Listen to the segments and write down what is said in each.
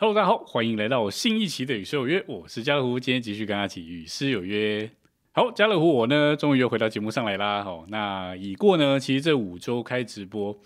Hello，大家好，欢迎来到我新一期的与诗有约，我是家乐福，今天继续跟大家一起与诗有约。好，家乐福我呢，终于又回到节目上来啦。好，那已过呢，其实这五周开直播，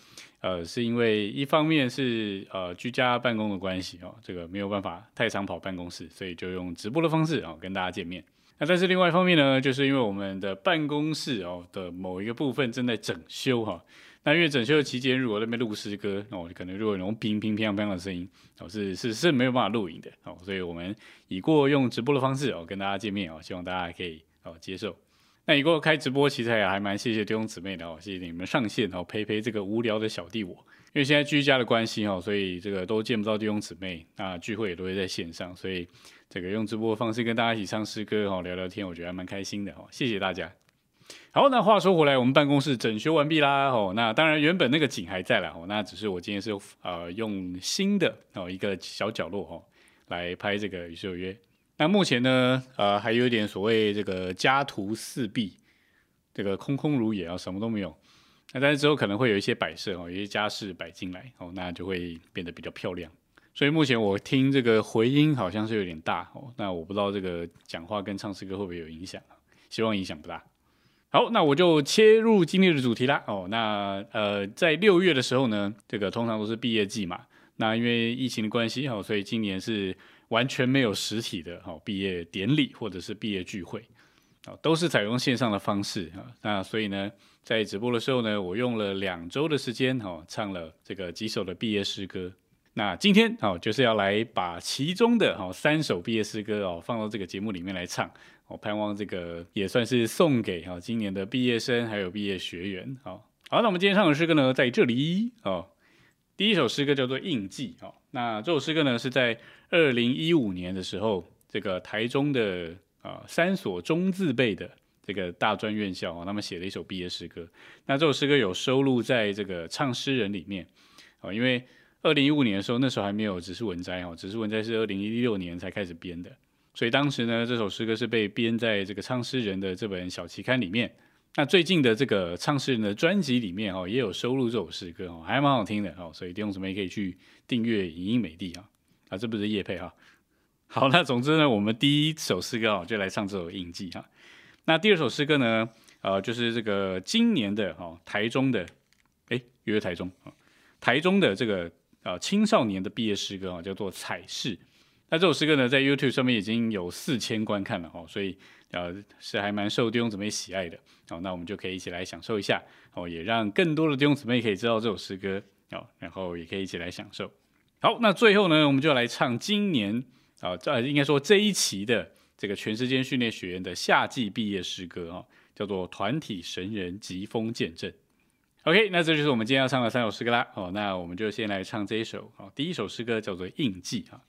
呃，是因为一方面是呃居家办公的关系哦，这个没有办法太常跑办公室，所以就用直播的方式啊跟大家见面。那但是另外一方面呢，就是因为我们的办公室哦的某一个部分正在整修哈。那因为整修的期间，如果那边录诗歌，哦，可能如果有那种乒乒乓乓的声音，哦，是是是没有办法录影的，哦，所以我们以过用直播的方式哦跟大家见面哦，希望大家可以哦接受。那以过开直播，其实也还蛮谢谢弟兄姊妹的哦，谢谢你们上线哦陪陪这个无聊的小弟我。因为现在居家的关系哦，所以这个都见不到弟兄姊妹，那聚会也都会在线上，所以这个用直播的方式跟大家一起唱诗歌哦聊聊天，我觉得还蛮开心的哦，谢谢大家。好，那话说回来，我们办公室整修完毕啦。哦，那当然原本那个景还在啦。哦，那只是我今天是呃用新的哦一个小角落哦来拍这个与世有约。那目前呢，呃还有一点所谓这个家徒四壁，这个空空如也啊，什么都没有。那但是之后可能会有一些摆设哦，有些家饰摆进来哦，那就会变得比较漂亮。所以目前我听这个回音好像是有点大哦，那我不知道这个讲话跟唱诗歌会不会有影响啊？希望影响不大。好，那我就切入今天的主题啦。哦，那呃，在六月的时候呢，这个通常都是毕业季嘛。那因为疫情的关系，哈，所以今年是完全没有实体的哈毕业典礼或者是毕业聚会，啊，都是采用线上的方式啊。那所以呢，在直播的时候呢，我用了两周的时间，哈，唱了这个几首的毕业诗歌。那今天哦，就是要来把其中的哈三首毕业诗歌哦放到这个节目里面来唱。我盼望这个也算是送给哈今年的毕业生还有毕业学员。好，好，那我们今天唱的诗歌呢，在这里哦。第一首诗歌叫做《印记》哦。那这首诗歌呢，是在二零一五年的时候，这个台中的啊三所中字辈的这个大专院校哦，他们写了一首毕业诗歌。那这首诗歌有收录在这个唱诗人里面哦，因为二零一五年的时候，那时候还没有只是文摘哦，只是文摘是二零一六年才开始编的。所以当时呢，这首诗歌是被编在这个唱诗人的这本小期刊里面。那最近的这个唱诗人的专辑里面哦，也有收录这首诗歌哦，还蛮好听的哦。所以弟兄姊妹可以去订阅影音美地啊啊，这不是叶配哈。好，那总之呢，我们第一首诗歌哦，就来唱这首印记哈。那第二首诗歌呢，呃，就是这个今年的哦，台中的，哎，约台中啊，台中的这个呃青少年的毕业诗歌啊，叫做彩饰。那这首诗歌呢，在 YouTube 上面已经有四千观看了哦，所以呃是还蛮受弟兄姊妹喜爱的哦。那我们就可以一起来享受一下哦，也让更多的弟兄姊妹可以知道这首诗歌哦，然后也可以一起来享受。好，那最后呢，我们就来唱今年啊，这应该说这一期的这个全时间训练学员的夏季毕业诗歌哦，叫做《团体神人疾风见证》。OK，那这就是我们今天要唱的三首诗歌啦哦。那我们就先来唱这一首哦，第一首诗歌叫做《印记》啊。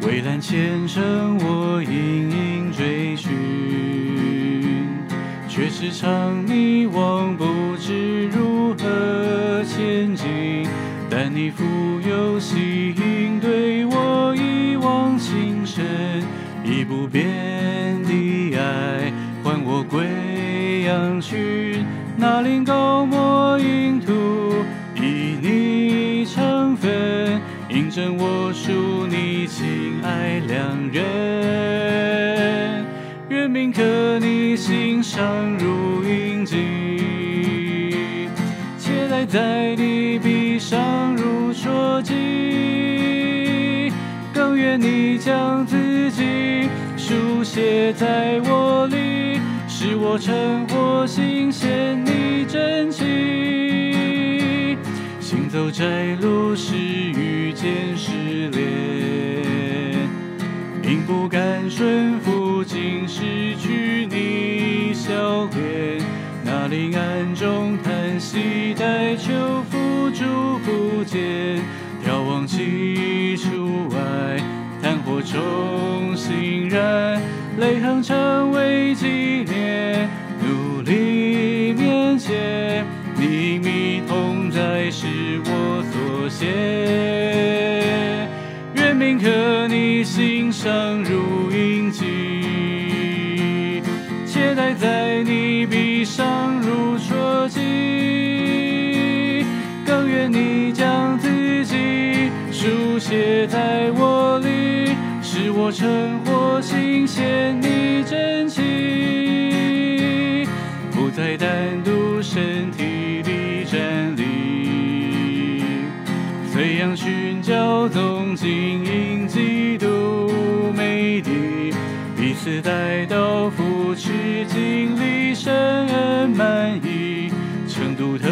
蔚蓝前程，我隐隐追寻，却时常迷惘，不知如何前进。但你富有吸引，对我一往情深，以不变的爱换我归阳去。那林高莫影图，以你成分，印证我属你情。爱两人，愿铭刻你心上如印记，且待在你笔上如戳记。更愿你将书写在我里，使我成活心显你真情。行走窄路时遇见失恋。并不敢顺服，竟失去你笑脸。那林暗中叹息，待秋风祝福间，眺望起初爱，炭火中然，泪痕成为纪念，努力面前，秘密同在是我所写，愿铭刻你心上如印记，且待在你臂上如戳记，更愿你将自己书写在我。我成活新鲜你真气，不再单独身体里站立，飞扬寻找总经营基督美丽，彼此带到扶持经历深恩满意，成独特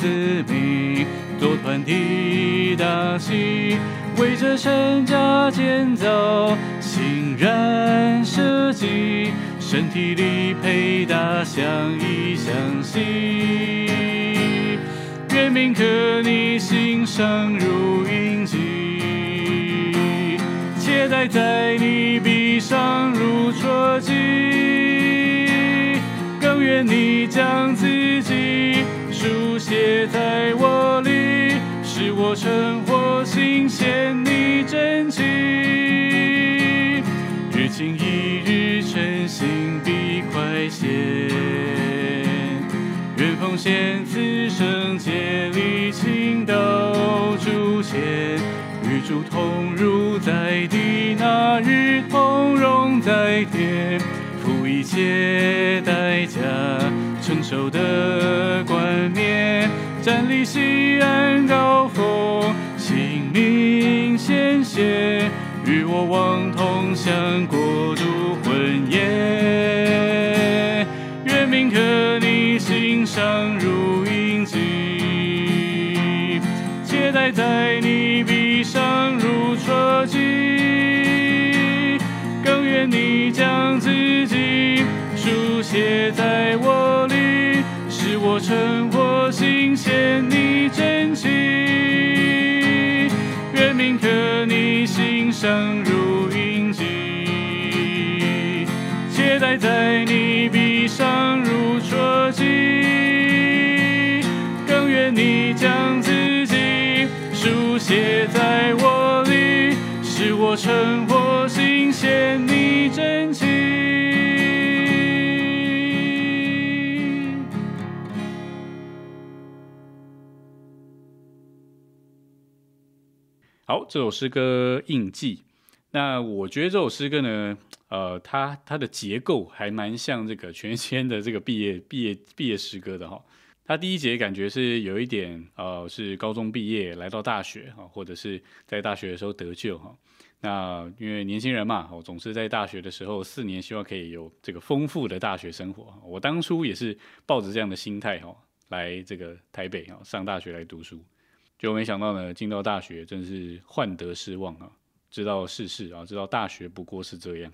自命，做团体大戏，为这神家建造，欣然设计，身体里配搭相依相惜。愿铭刻你心上如印记，且待在你臂上如戳记。更愿你将自己书写在我里，使我成见你真情。日经一日晨醒必快些。愿奉献此生竭力倾倒主前，与主同入在地，那日同荣在天，付一切代价，承受的冠冕，站立西安高与我望同享国度婚宴。愿铭刻你心上如印记，且待在你臂上如戳记。更愿你将自己书写在我里，使我成活新鲜你真着。你心上如印记，且待在你臂上如戳记。更愿你将自己书写在我里，使我成好，这首诗歌《印记》。那我觉得这首诗歌呢，呃，它它的结构还蛮像这个全签的这个毕业毕业毕业诗歌的哈。它第一节感觉是有一点呃，是高中毕业来到大学哈，或者是在大学的时候得救哈。那因为年轻人嘛，我总是在大学的时候四年，希望可以有这个丰富的大学生活。我当初也是抱着这样的心态哈，来这个台北哈上大学来读书。就没想到呢，进到大学真是患得失望啊！知道世事啊，知道大学不过是这样，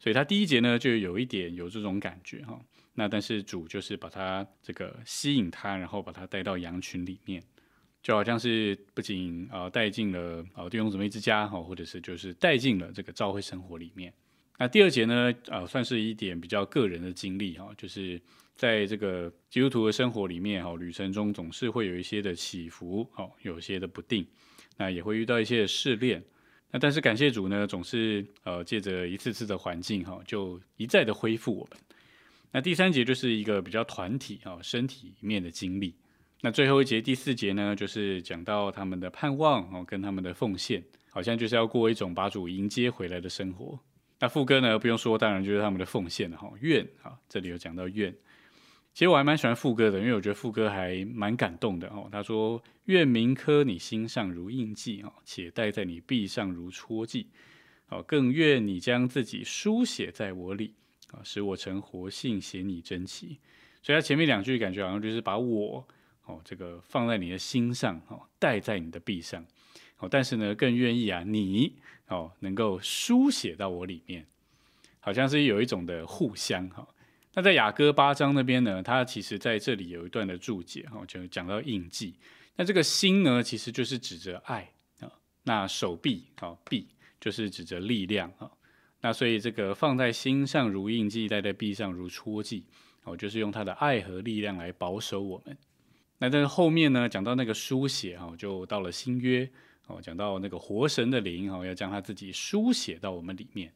所以他第一节呢就有一点有这种感觉哈。那但是主就是把他这个吸引他，然后把他带到羊群里面，就好像是不仅啊带进了啊弟兄姊妹之家哈，或者是就是带进了这个教会生活里面。那第二节呢，啊算是一点比较个人的经历哈，就是在这个基督徒的生活里面哈，旅程中总是会有一些的起伏，哦，有一些的不定，那也会遇到一些的试炼。那但是感谢主呢，总是呃借着一次次的环境哈，就一再的恢复我们。那第三节就是一个比较团体啊身体面的经历。那最后一节第四节呢，就是讲到他们的盼望哦，跟他们的奉献，好像就是要过一种把主迎接回来的生活。那副歌呢，不用说，当然就是他们的奉献了哈。愿啊，这里有讲到愿。其实我还蛮喜欢副歌的，因为我觉得副歌还蛮感动的哦。他说：“愿铭刻你心上如印记哦，且戴在你臂上如戳记哦，更愿你将自己书写在我里啊，使我成活信写你真奇。”所以他前面两句感觉好像就是把我哦这个放在你的心上哦，戴在你的臂上哦，但是呢，更愿意啊你哦能够书写到我里面，好像是有一种的互相哈。那在雅歌八章那边呢，他其实在这里有一段的注解哈，就讲到印记。那这个心呢，其实就是指着爱啊。那手臂啊，臂就是指着力量啊。那所以这个放在心上如印记，戴在臂上如戳记，哦，就是用他的爱和力量来保守我们。那但是后面呢，讲到那个书写哈，就到了新约哦，讲到那个活神的灵哈，要将他自己书写到我们里面。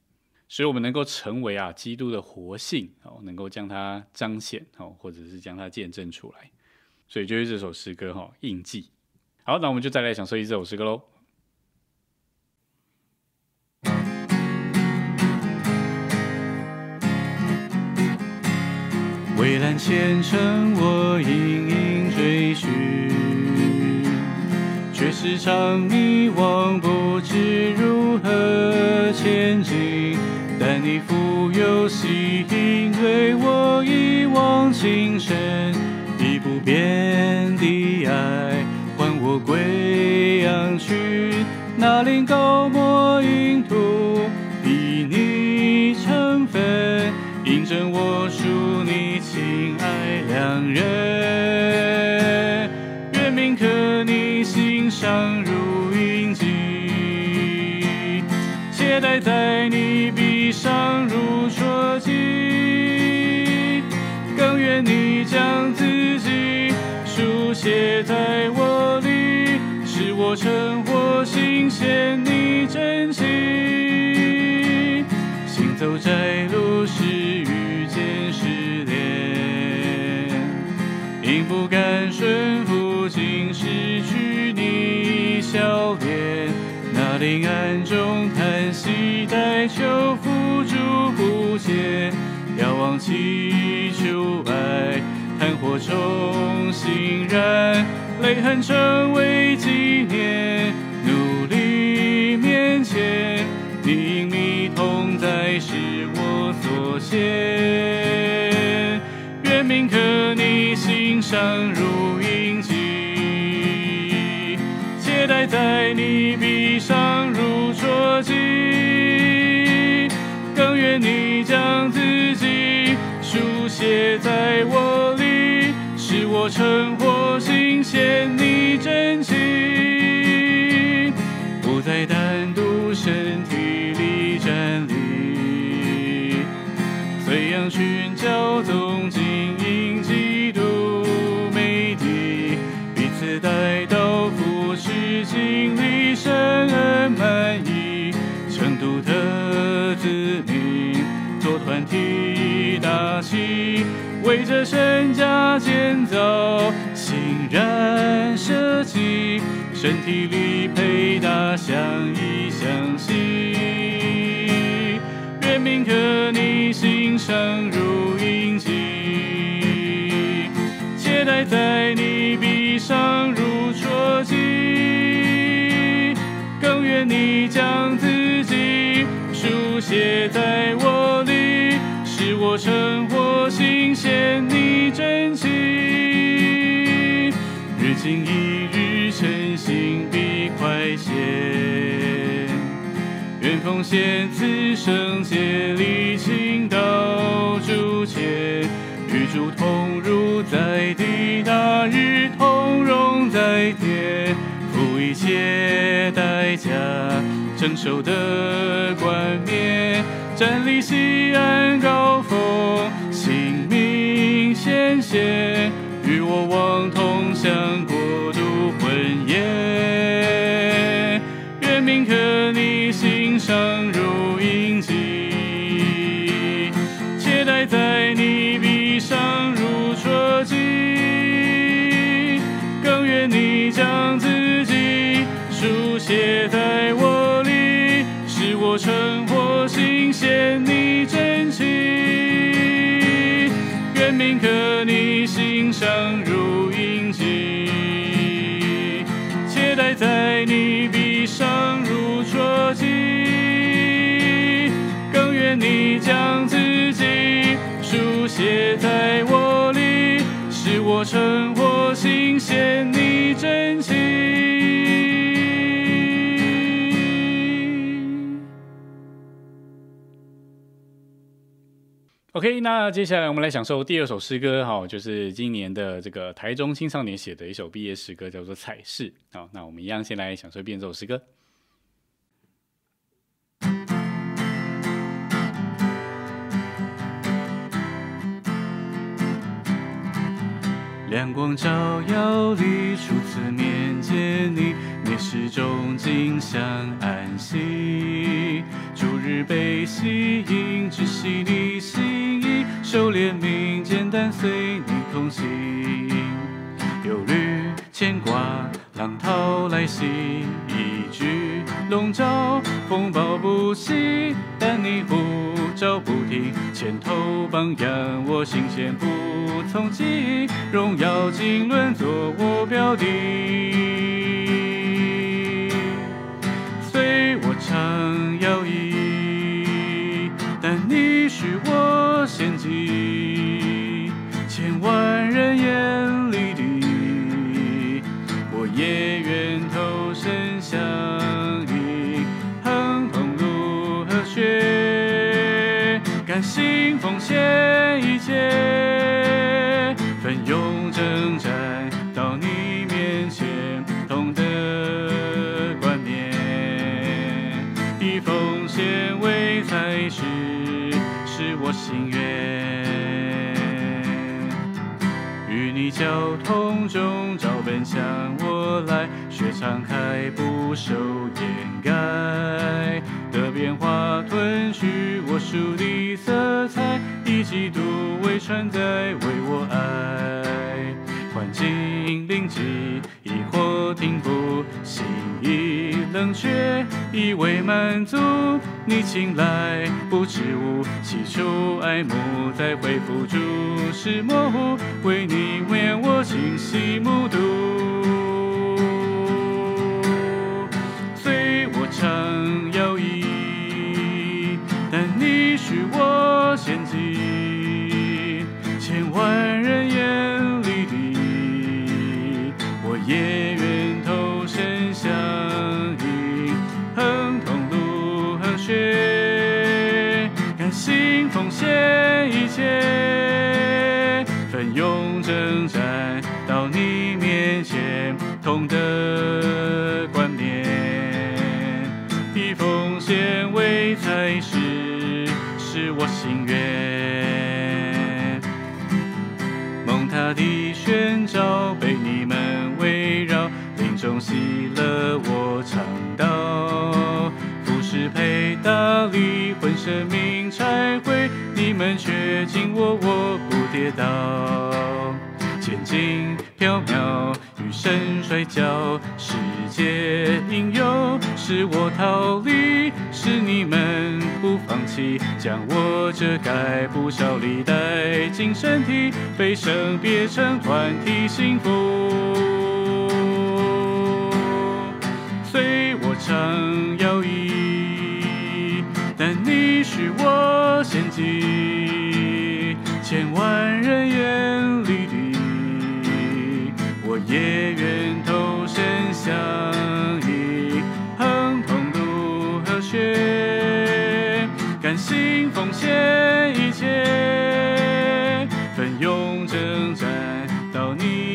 所以我们能够成为啊基督的活性哦，能够将它彰显哦，或者是将它见证出来。所以就是这首诗歌哈，印记。好，那我们就再来享受一首诗歌喽。蔚蓝前程，我隐隐追寻，却时常迷惘，不知如何前进。但你富有吸引，对我一往情深，以不变的爱换我归阳去。那林高莫影图，比你成分，印证我属你。情爱两人，携带在你臂上如戳记，更愿你将自己书写在我里，使我成活心显你真心，行走在路时遇见失恋，因。不敢顺服，竟失去你笑脸。那林暗中叹息，待秋付诸不解。遥望祈求爱，炭火重新燃，泪痕成为纪念。努力面前，你隐秘同在，是我所献。愿铭刻你心上如印记，携带在你写在我里，使我成活心显你真情，不再担为这身家建造，欣然设计，身体里配搭相依相惜，愿铭刻你心上如印记，且待在你臂上如戳记。更愿。你将自己书写在我里，使我成活心见你真情。日进一日，诚心必快些。愿奉献此生竭力倾倒铸钱，与主同入在地，大日同荣在天。付一切代价，承受的冠冕，站立西安高峰，鲜血，与我望同享国度婚宴。愿铭刻你心上如印记，且待在你臂上如戳记，更愿你将自己书写在我里，使我成活心显刻你心上如印记，且待在你臂上如戳记。更愿你将自己书写在我里，使我成活新鲜你真 OK，那接下来我们来享受第二首诗歌，哈，就是今年的这个台中青少年写的一首毕业诗歌，叫做《彩事》。好，那我们一样先来享受一遍这首诗歌。亮光照耀里，初次面见你，你始终尽享安息。逐日被吸引，只系你心意，收敛民简单随你同行。忧虑牵挂，浪涛来袭，一句笼罩，风暴不息，但你呼召不停，牵头榜样，我心弦不从记，荣耀经纶做我标的。随我唱摇曳，但你是我献祭，千万甘心奉献一切，奋勇征战到你面前，同的冠冕，以奉献为才是，是我心愿。与你交通中，照本向我来，雪敞开不受掩盖的变化，吞噬我属的色彩，以基督为船载，为我爱。环境临机，疑惑停步，心已冷却，以为满足。你请来不知无，起初爱慕，再恢复注视模糊，为你为我清晰目睹。随我唱万人眼里的，我也愿投身相依，横通路和血，甘心奉献一切，奋勇征战到你面前，同得配搭离婚生命拆毁，你们却紧握我不跌倒。前进缥缈，余生摔跤，世界引诱，是我逃离，是你们不放弃，将我遮盖，不效力带进身体，被生别成团体幸福。随我唱摇曳，我献祭，千万人眼里的，我也愿投身相依，亨通路和血，甘心奉献一切，奋勇征战到你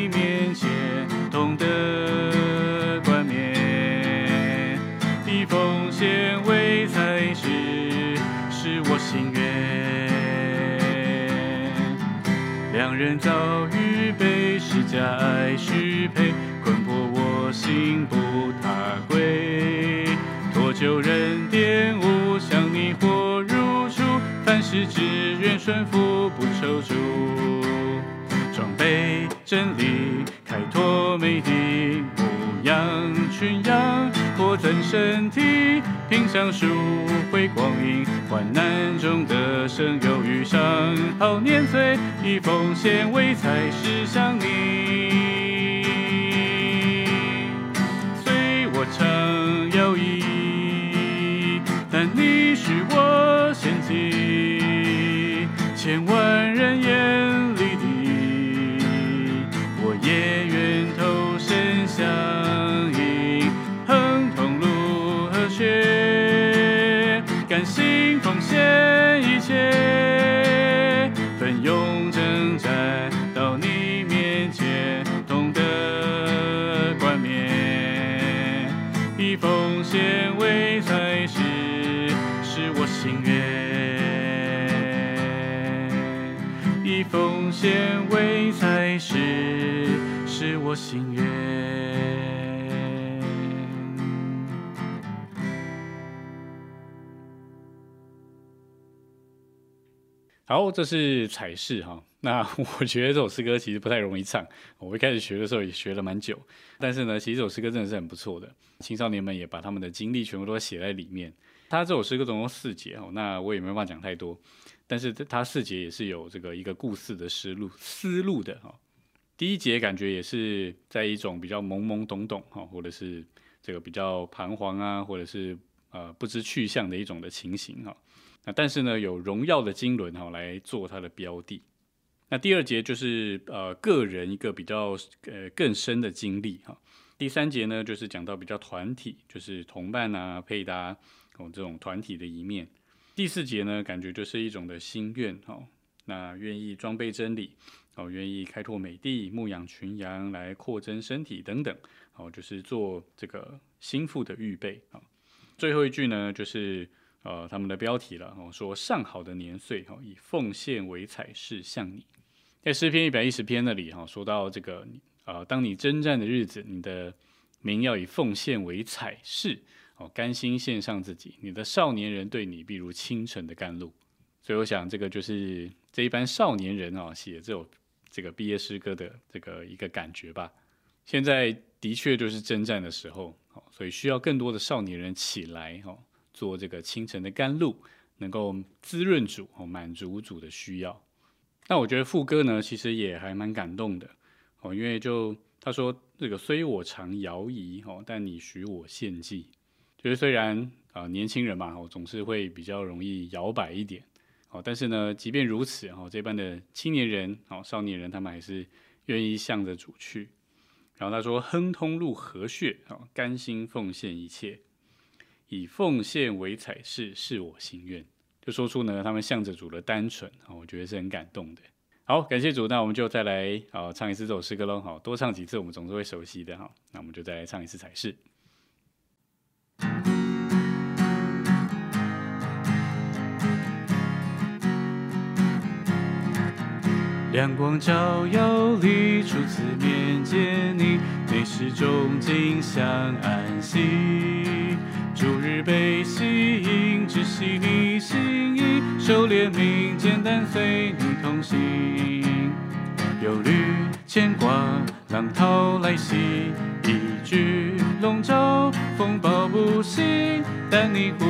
人遭遇被施加爱许配，困迫我心不踏归。托旧人玷污，向你火如初，凡事只愿顺服，不踌躇。装备真理，开拓美的牧羊群羊，扩增身体，品享赎回光阴，患难中的生有余伤，好年岁，以奉献为才是向你。随我唱摇曳，但你许我献祭，千万人眼奋勇征战到你面前，同得冠冕，以奉献为才是，是我心愿。以奉献为才是，是我心愿。好，这是彩饰哈。那我觉得这首诗歌其实不太容易唱。我一开始学的时候也学了蛮久，但是呢，其实这首诗歌真的是很不错的。青少年们也把他们的经历全部都写在里面。他这首诗歌总共四节哦，那我也没办法讲太多。但是他四节也是有这个一个故事的思路思路的哈。第一节感觉也是在一种比较懵懵懂懂哈，或者是这个比较彷徨啊，或者是呃不知去向的一种的情形哈。那但是呢，有荣耀的经纶哈来做它的标的。那第二节就是呃个人一个比较呃更深的经历哈。第三节呢就是讲到比较团体，就是同伴啊配搭哦这种团体的一面。第四节呢感觉就是一种的心愿哈，那愿意装备真理哦，愿意开拓美地，牧养群羊来扩增身体等等哦，就是做这个心腹的预备啊。最后一句呢就是。呃，他们的标题了哦，说上好的年岁哈，以奉献为彩饰向你。在诗篇一百一十篇那里哈，说到这个呃，当你征战的日子，你的名要以奉献为彩饰哦，甘心献上自己。你的少年人对你，必如清晨的甘露。所以我想，这个就是这一班少年人啊，写这首这个毕业诗歌的这个一个感觉吧。现在的确就是征战的时候，所以需要更多的少年人起来哈。做这个清晨的甘露，能够滋润主哦，满足主的需要。那我觉得副歌呢，其实也还蛮感动的哦，因为就他说这个虽我常摇移哦，但你许我献祭。就是虽然啊年轻人嘛哦，总是会比较容易摇摆一点哦，但是呢，即便如此哦，这般的青年人哦少年人，他们还是愿意向着主去。然后他说亨通入河穴哦，甘心奉献一切。以奉献为彩饰，是我心愿。就说出呢，他们向着主的单纯啊，我觉得是很感动的。好，感谢主，那我们就再来啊唱一次这首诗歌喽。好多唱几次，我们总是会熟悉的哈。那我们就再来唱一次彩饰。亮光照耀里，初次面见你，内始终尽享安息。逐日被吸引，只系你心意，狩猎命，简单随你同行。忧虑牵挂，浪涛来袭，一举笼罩，风暴不息，但你呼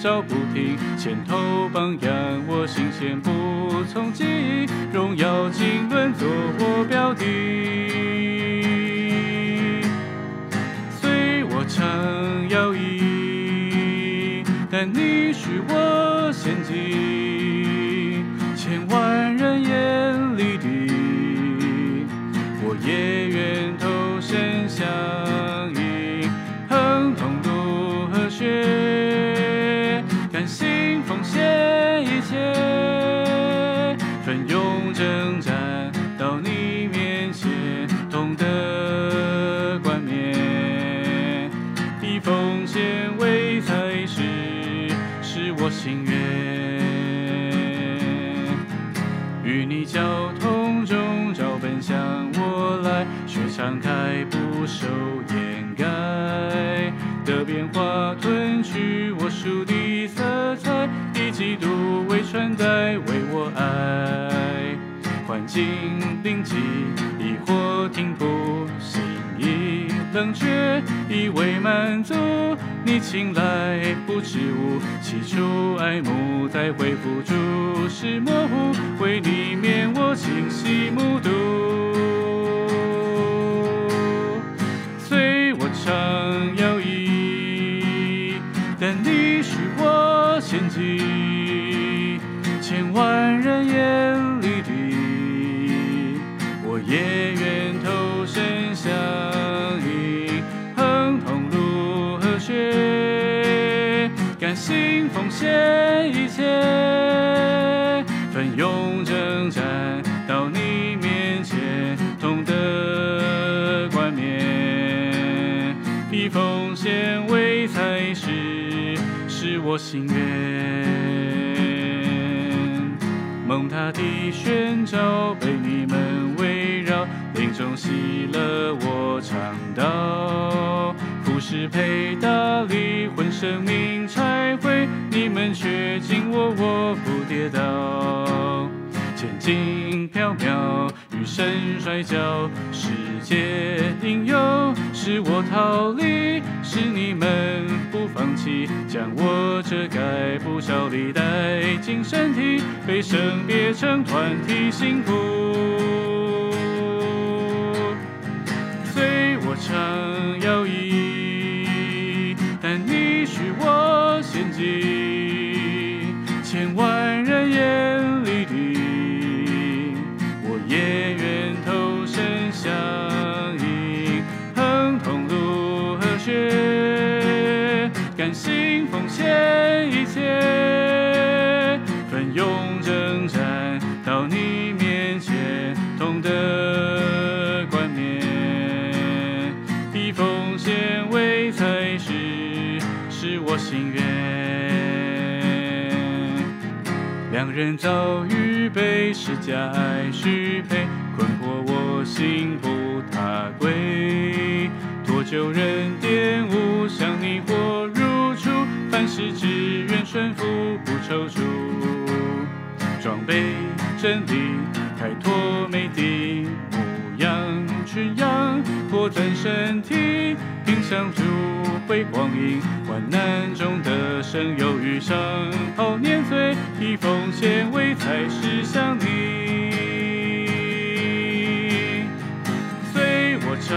召不停，前头榜样，我心弦不从记，荣耀经纶做我标的，随我唱摇曳。但你是我陷阱，千万环境临近，疑惑停步，心意冷却，以为满足。你青睐不知无，起初爱慕，再恢复注视模糊，为你面我清晰目睹，随我唱摇曳，但你许我献祭，千万人眼奋勇征战到你面前，痛得冠冕。以奉献为彩饰，是我心愿。蒙他的宣召，被你们围绕，林中喜乐我尝到。是配搭灵魂生命拆毁，你们却紧握，我不跌倒。前进飘渺，与神摔跤，世界应有，使我逃离，是你们不放弃，将我遮盖不效力带进身体，被生别成团体幸福，随我唱摇你，千万人遭遇被施加爱许配，困惑我心不踏归。多久人玷污，向你火如初，凡事只愿顺服，不踌躇。装备真理，开拓美的牧羊群羊，扩展身体，品享主回光阴，患难中的生有余生，好年岁，以奉献为才是向你。随我唱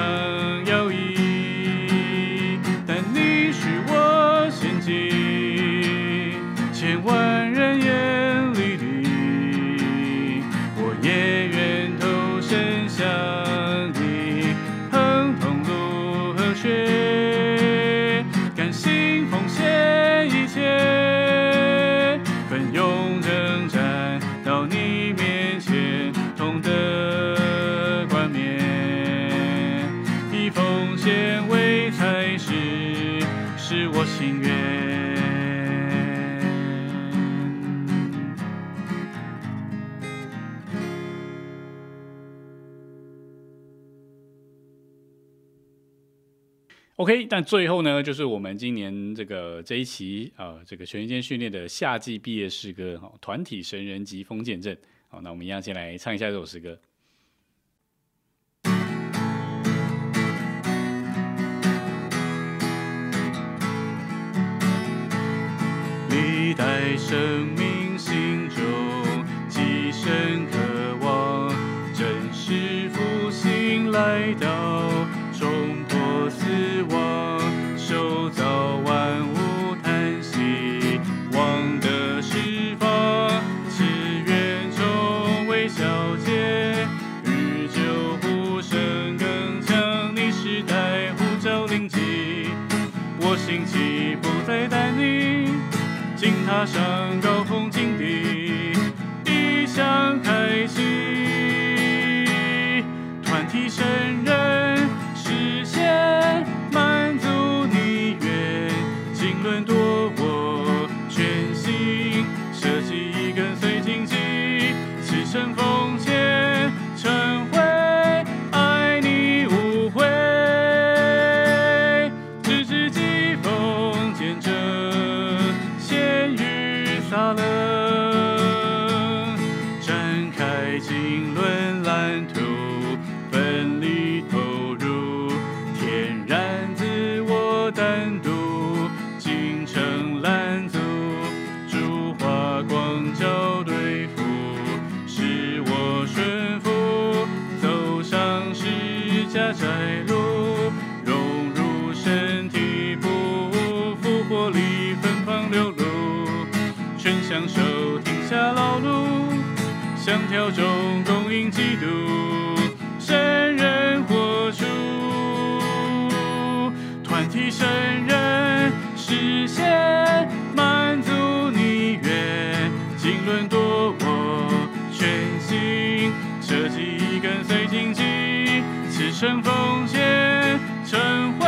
OK，但最后呢，就是我们今年这个这一期啊、呃这个全员间训练的夏季毕业诗歌哈、团体神人级封建阵。好，那我们一样先来唱一下这首诗歌。历代生命心中极深渴望，真实复兴来到，停下劳碌，香调中供应基督，圣人活出，团体圣人实现满足你愿，经纶夺我全心，舍己跟随荆棘，此生奉献成灰，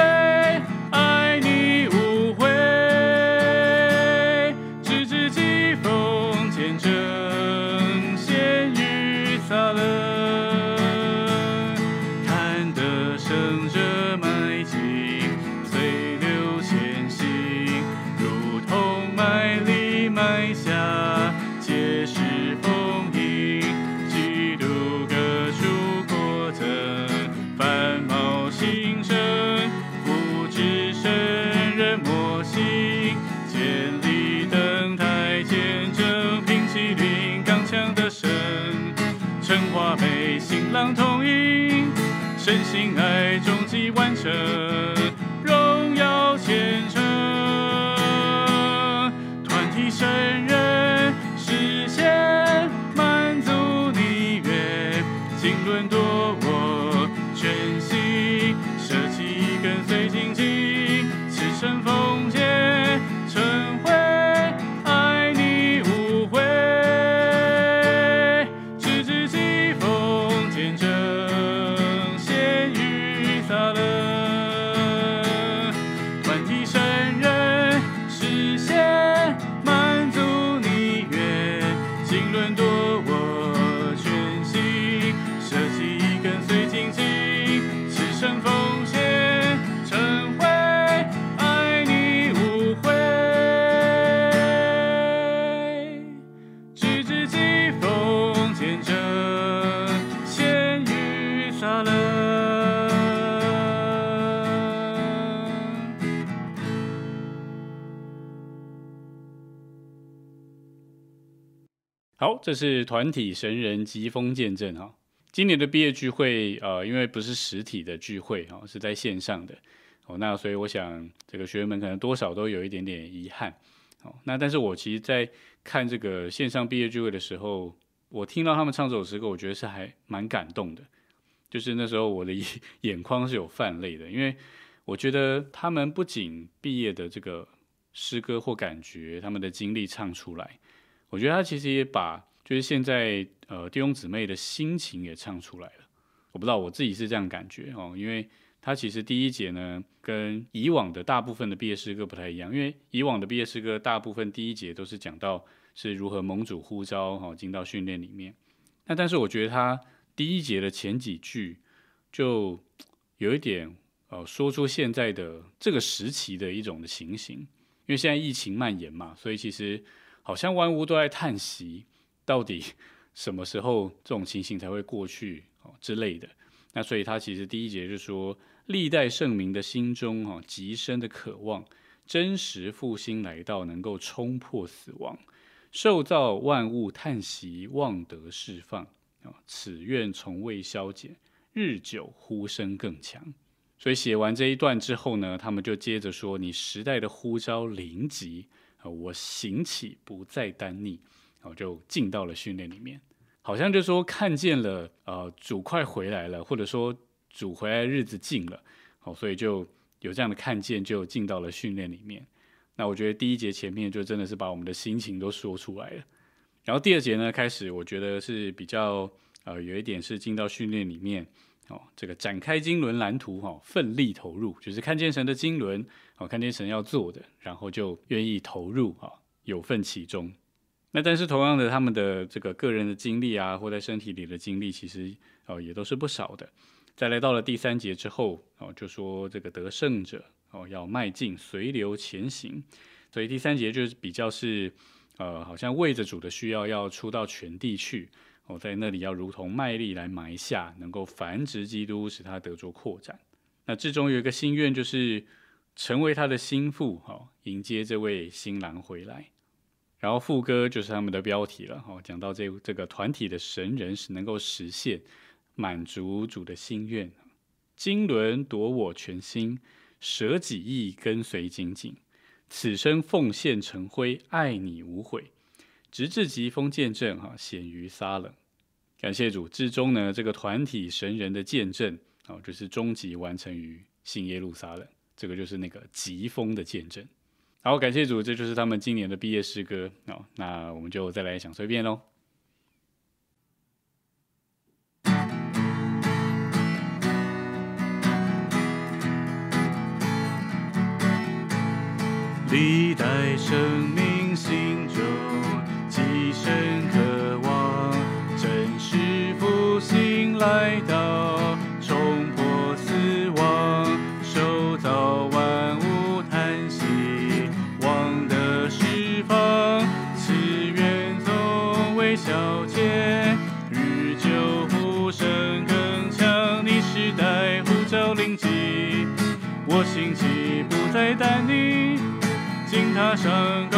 真心爱终极完成，荣耀前程，团体圣人好，这是团体神人疾风见证哈。今年的毕业聚会，呃，因为不是实体的聚会哈，是在线上的哦，那所以我想这个学员们可能多少都有一点点遗憾哦。那但是我其实，在看这个线上毕业聚会的时候，我听到他们唱这首诗歌，我觉得是还蛮感动的。就是那时候我的 眼眼眶是有泛泪的，因为我觉得他们不仅毕业的这个诗歌或感觉，他们的经历唱出来。我觉得他其实也把就是现在呃弟兄姊妹的心情也唱出来了。我不知道我自己是这样感觉哦，因为他其实第一节呢跟以往的大部分的毕业诗歌不太一样，因为以往的毕业诗歌大部分第一节都是讲到是如何蒙主呼召哈进到训练里面。那但是我觉得他第一节的前几句就有一点呃说出现在的这个时期的一种的情形，因为现在疫情蔓延嘛，所以其实。好像万物都在叹息，到底 什么时候这种情形才会过去哦之类的。那所以他其实第一节就说，历代圣明的心中哈极深的渴望，真实复兴来到，能够冲破死亡，受造万物叹息，望得释放啊，此愿从未消减，日久呼声更强。所以写完这一段之后呢，他们就接着说，你时代的呼召临我行起不再单逆，然后就进到了训练里面，好像就说看见了，呃，主快回来了，或者说主回来日子近了，好，所以就有这样的看见，就进到了训练里面。那我觉得第一节前面就真的是把我们的心情都说出来了，然后第二节呢开始，我觉得是比较呃有一点是进到训练里面。哦，这个展开经纶蓝图哈，奋力投入，就是看见神的经纶，哦，看见神要做的，然后就愿意投入哈，有份其中。那但是同样的，他们的这个个人的经历啊，或在身体里的经历，其实哦也都是不少的。再来到了第三节之后，哦，就说这个得胜者哦要迈进随流前行，所以第三节就是比较是呃，好像为着主的需要要出到全地去。哦在那里要如同麦粒来埋下，能够繁殖基督，使他得着扩展。那至终有一个心愿，就是成为他的心腹，哈，迎接这位新郎回来。然后副歌就是他们的标题了，哈，讲到这这个团体的神人是能够实现满足主的心愿。经纶夺我全心，舍己意跟随紧紧，此生奉献成灰，爱你无悔。直至疾风见证，哈显于撒冷，感谢主之中呢，这个团体神人的见证，哦，就是终极完成于新耶路撒冷，这个就是那个疾风的见证。好，感谢主，这就是他们今年的毕业诗歌，哦，那我们就再来享受一遍喽。历代生经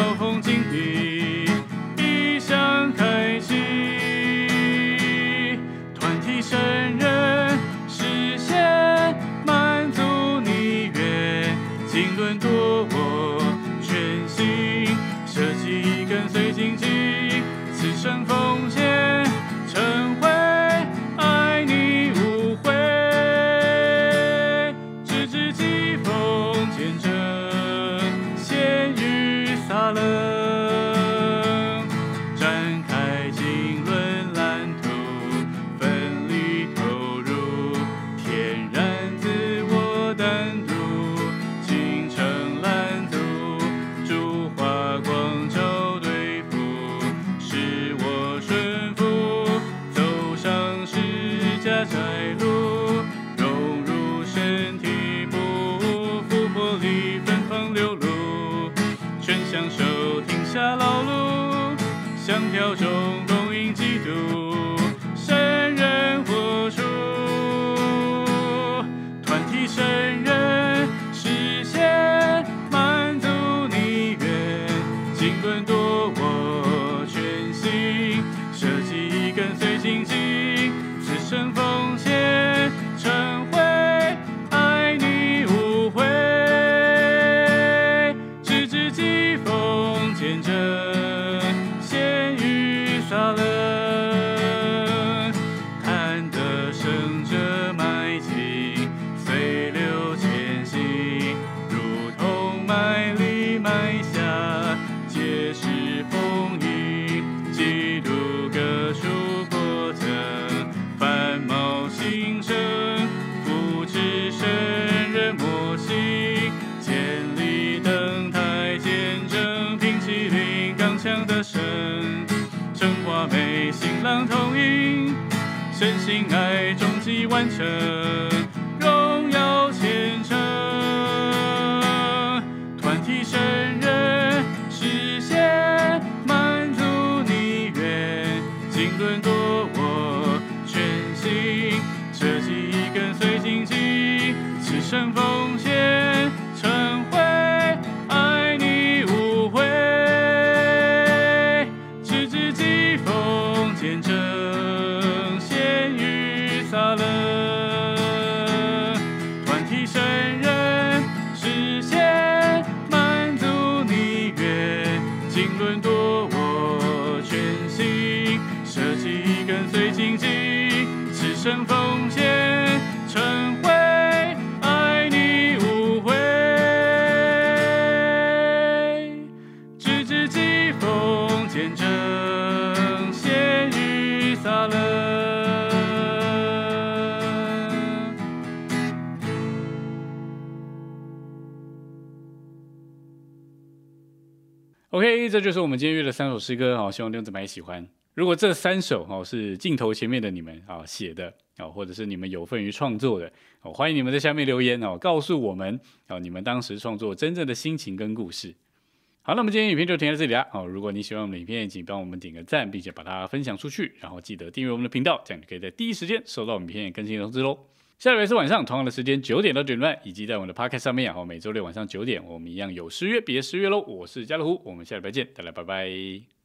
完成。这就是我们今天约的三首诗歌哦，希望六子们也喜欢。如果这三首哦是镜头前面的你们啊、写的啊，或者是你们有份于创作的哦，欢迎你们在下面留言哦，告诉我们哦你们当时创作真正的心情跟故事。好，那么今天影片就停在这里啦。哦，如果你喜欢我们的影片，请帮我们点个赞，并且把它分享出去，然后记得订阅我们的频道，这样你可以在第一时间收到我们影片更新的通知喽。下礼拜是晚上同样的时间九点到九点半，以及在我们的 Podcast 上面啊，哦每周六晚上九点，我们一样有失约别失约喽。我是家乐福，我们下礼拜见，大家拜拜。